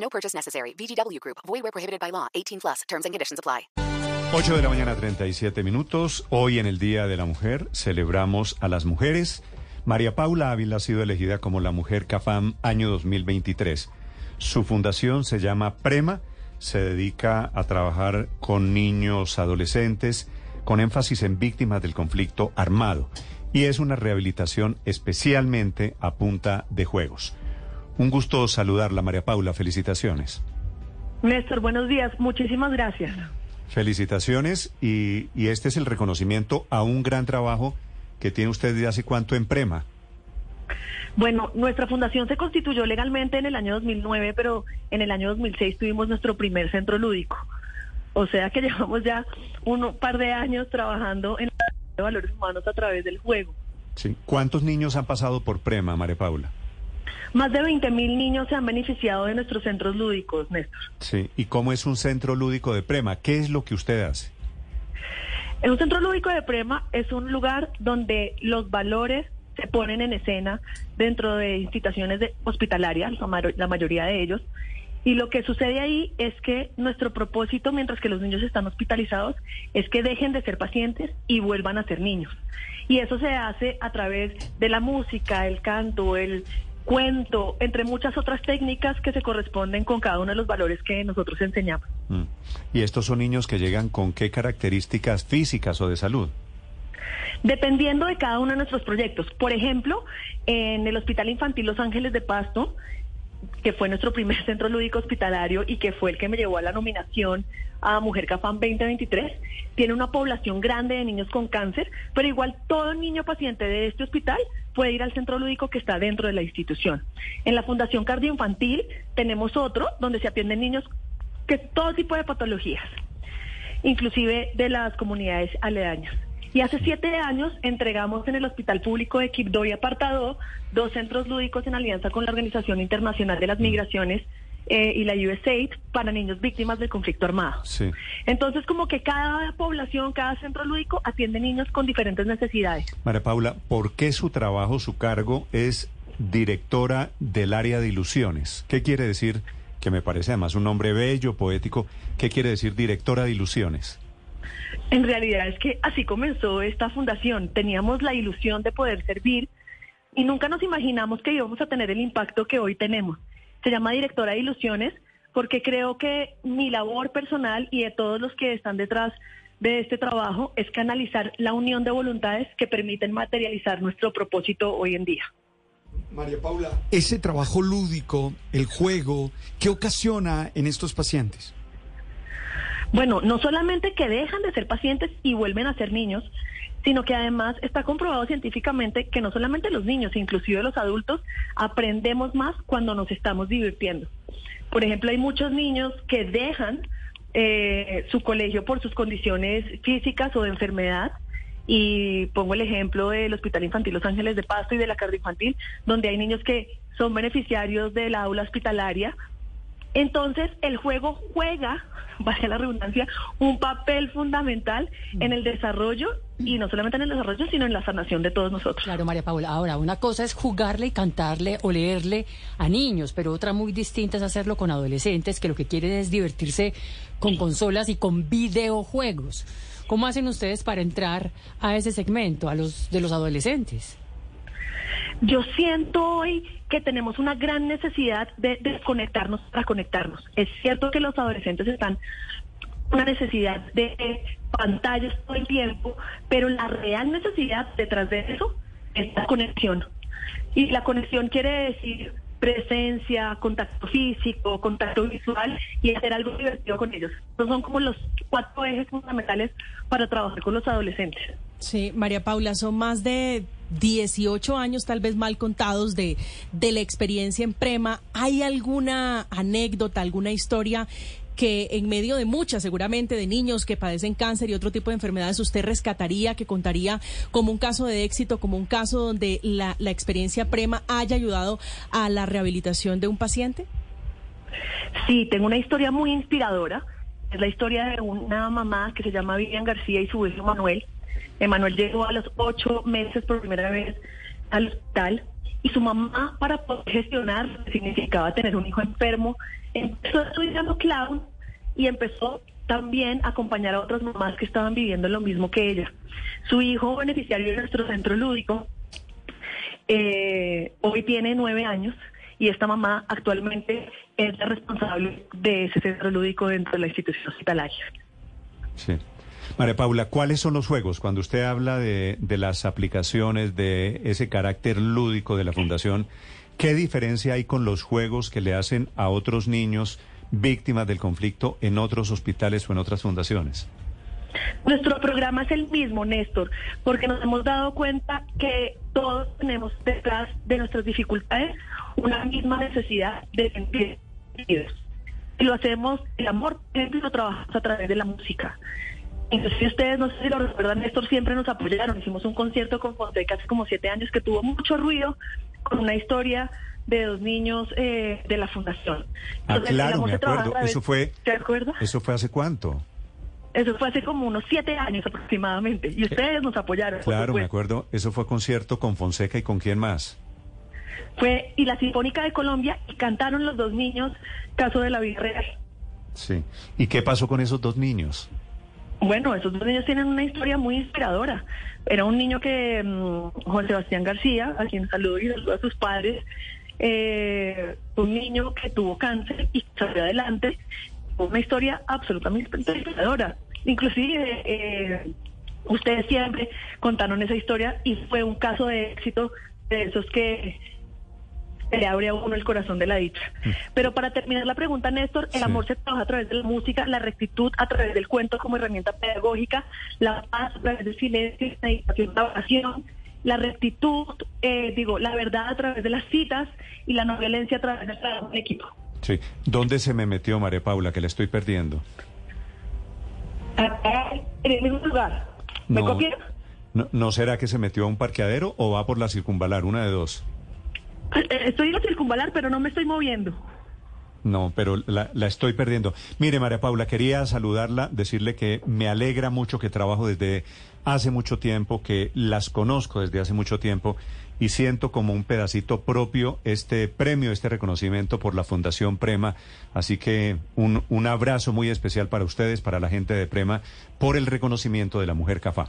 No purchase necessary. VGW Group. Void where prohibited by law. 18 plus. Terms and conditions apply. 8 de la mañana, 37 minutos. Hoy en el Día de la Mujer celebramos a las mujeres. María Paula Ávila ha sido elegida como la Mujer CAFAM año 2023. Su fundación se llama PREMA. Se dedica a trabajar con niños, adolescentes, con énfasis en víctimas del conflicto armado. Y es una rehabilitación especialmente a punta de juegos. Un gusto saludarla, María Paula. Felicitaciones. Néstor, buenos días. Muchísimas gracias. Felicitaciones y, y, este es el reconocimiento a un gran trabajo que tiene usted desde hace cuánto en Prema. Bueno, nuestra fundación se constituyó legalmente en el año 2009, pero en el año 2006 tuvimos nuestro primer centro lúdico. O sea que llevamos ya un par de años trabajando en de valores humanos a través del juego. Sí. ¿Cuántos niños han pasado por Prema, María Paula? Más de 20 mil niños se han beneficiado de nuestros centros lúdicos, Néstor. Sí, ¿y cómo es un centro lúdico de Prema? ¿Qué es lo que usted hace? En un centro lúdico de Prema es un lugar donde los valores se ponen en escena dentro de instituciones de hospitalarias, la mayoría de ellos. Y lo que sucede ahí es que nuestro propósito, mientras que los niños están hospitalizados, es que dejen de ser pacientes y vuelvan a ser niños. Y eso se hace a través de la música, el canto, el, cuento, entre muchas otras técnicas que se corresponden con cada uno de los valores que nosotros enseñamos. Mm. ¿Y estos son niños que llegan con qué características físicas o de salud? Dependiendo de cada uno de nuestros proyectos. Por ejemplo, en el Hospital Infantil Los Ángeles de Pasto, que fue nuestro primer centro lúdico hospitalario y que fue el que me llevó a la nominación a Mujer Cafán 2023, tiene una población grande de niños con cáncer, pero igual todo niño paciente de este hospital puede ir al centro lúdico que está dentro de la institución. En la Fundación Cardioinfantil tenemos otro donde se atienden niños que todo tipo de patologías, inclusive de las comunidades aledañas. Y hace siete años entregamos en el Hospital Público de Quibdó y Apartado dos centros lúdicos en alianza con la Organización Internacional de las Migraciones eh, y la USAID para niños víctimas del conflicto armado. Sí. Entonces, como que cada población, cada centro lúdico atiende niños con diferentes necesidades. María Paula, ¿por qué su trabajo, su cargo es directora del área de ilusiones? ¿Qué quiere decir? Que me parece además un nombre bello, poético. ¿Qué quiere decir directora de ilusiones? En realidad es que así comenzó esta fundación. Teníamos la ilusión de poder servir y nunca nos imaginamos que íbamos a tener el impacto que hoy tenemos. Se llama directora de ilusiones porque creo que mi labor personal y de todos los que están detrás de este trabajo es canalizar la unión de voluntades que permiten materializar nuestro propósito hoy en día. María Paula, ese trabajo lúdico, el juego, ¿qué ocasiona en estos pacientes? Bueno, no solamente que dejan de ser pacientes y vuelven a ser niños, sino que además está comprobado científicamente que no solamente los niños, inclusive los adultos, aprendemos más cuando nos estamos divirtiendo. Por ejemplo, hay muchos niños que dejan eh, su colegio por sus condiciones físicas o de enfermedad. Y pongo el ejemplo del Hospital Infantil Los Ángeles de Pasto y de la Infantil, donde hay niños que son beneficiarios de la aula hospitalaria. Entonces, el juego juega vaya la redundancia, un papel fundamental en el desarrollo y no solamente en el desarrollo, sino en la sanación de todos nosotros. Claro, María Paula. Ahora, una cosa es jugarle y cantarle o leerle a niños, pero otra muy distinta es hacerlo con adolescentes que lo que quieren es divertirse con consolas y con videojuegos. ¿Cómo hacen ustedes para entrar a ese segmento, a los de los adolescentes? Yo siento hoy que tenemos una gran necesidad de desconectarnos para conectarnos. Es cierto que los adolescentes están una necesidad de pantallas todo el tiempo, pero la real necesidad detrás de eso es la conexión. Y la conexión quiere decir presencia, contacto físico, contacto visual y hacer algo divertido con ellos. Estos son como los cuatro ejes fundamentales para trabajar con los adolescentes. Sí, María Paula, son más de 18 años tal vez mal contados de, de la experiencia en Prema. ¿Hay alguna anécdota, alguna historia que en medio de muchas, seguramente, de niños que padecen cáncer y otro tipo de enfermedades, usted rescataría, que contaría como un caso de éxito, como un caso donde la, la experiencia Prema haya ayudado a la rehabilitación de un paciente? Sí, tengo una historia muy inspiradora. Es la historia de una mamá que se llama Vivian García y su hijo Manuel. Emanuel llegó a los ocho meses por primera vez al hospital y su mamá, para poder gestionar lo que significaba tener un hijo enfermo, empezó estudiando clown y empezó también a acompañar a otras mamás que estaban viviendo lo mismo que ella. Su hijo, beneficiario de nuestro centro lúdico, eh, hoy tiene nueve años y esta mamá actualmente es la responsable de ese centro lúdico dentro de la institución hospitalaria. Sí. María Paula, ¿cuáles son los juegos? Cuando usted habla de, de las aplicaciones, de ese carácter lúdico de la Fundación, ¿qué diferencia hay con los juegos que le hacen a otros niños víctimas del conflicto en otros hospitales o en otras fundaciones? Nuestro programa es el mismo, Néstor, porque nos hemos dado cuenta que todos tenemos detrás de nuestras dificultades una misma necesidad de sentir. Y lo hacemos, el amor, por ejemplo, lo trabajamos a través de la música. Entonces, si ustedes, no sé si lo recuerdan, Néstor, siempre nos apoyaron. Hicimos un concierto con Fonseca hace como siete años que tuvo mucho ruido, con una historia de dos niños eh, de la fundación. Ah, Entonces, el claro, me acuerdo. Eso fue, ¿Te acuerdas? ¿Eso fue hace cuánto? Eso fue hace como unos siete años aproximadamente. Y ustedes nos apoyaron. Claro, me acuerdo. Eso fue concierto con Fonseca y con quién más. Fue y la Sinfónica de Colombia y cantaron los dos niños caso de la vida real. Sí. ¿Y qué pasó con esos dos niños? Bueno, esos dos niños tienen una historia muy inspiradora. Era un niño que, mm, Juan Sebastián García, a quien saludo y saludo a sus padres, eh, un niño que tuvo cáncer y salió adelante. Una historia absolutamente inspiradora. Inclusive, eh, ustedes siempre contaron esa historia y fue un caso de éxito de esos que le abre a uno el corazón de la dicha. Pero para terminar la pregunta, Néstor, el Sí. amor se trabaja a través de la música, la rectitud a través del cuento como herramienta pedagógica, la paz a través del silencio, la meditación, la oración, la rectitud, eh, digo, la verdad a través de las citas y la no violencia a través del trabajo en equipo. Sí. ¿Dónde se me metió María Paula, que la estoy perdiendo? Acá, en el mismo lugar. ¿Me No. ¿No, ¿No será que se metió a un parqueadero o va por la circunvalar? Una de dos. Eh, Estoy en la circunvalar, pero no me estoy moviendo. No, pero la, estoy perdiendo. Mire, María Paula, quería saludarla, decirle que me alegra mucho que trabajo desde hace mucho tiempo, que las conozco desde hace mucho tiempo y siento como un pedacito propio este premio, este reconocimiento por la Fundación Prema. Así que un, un abrazo muy especial para ustedes, para la gente de Prema, por el reconocimiento de la mujer CAFA.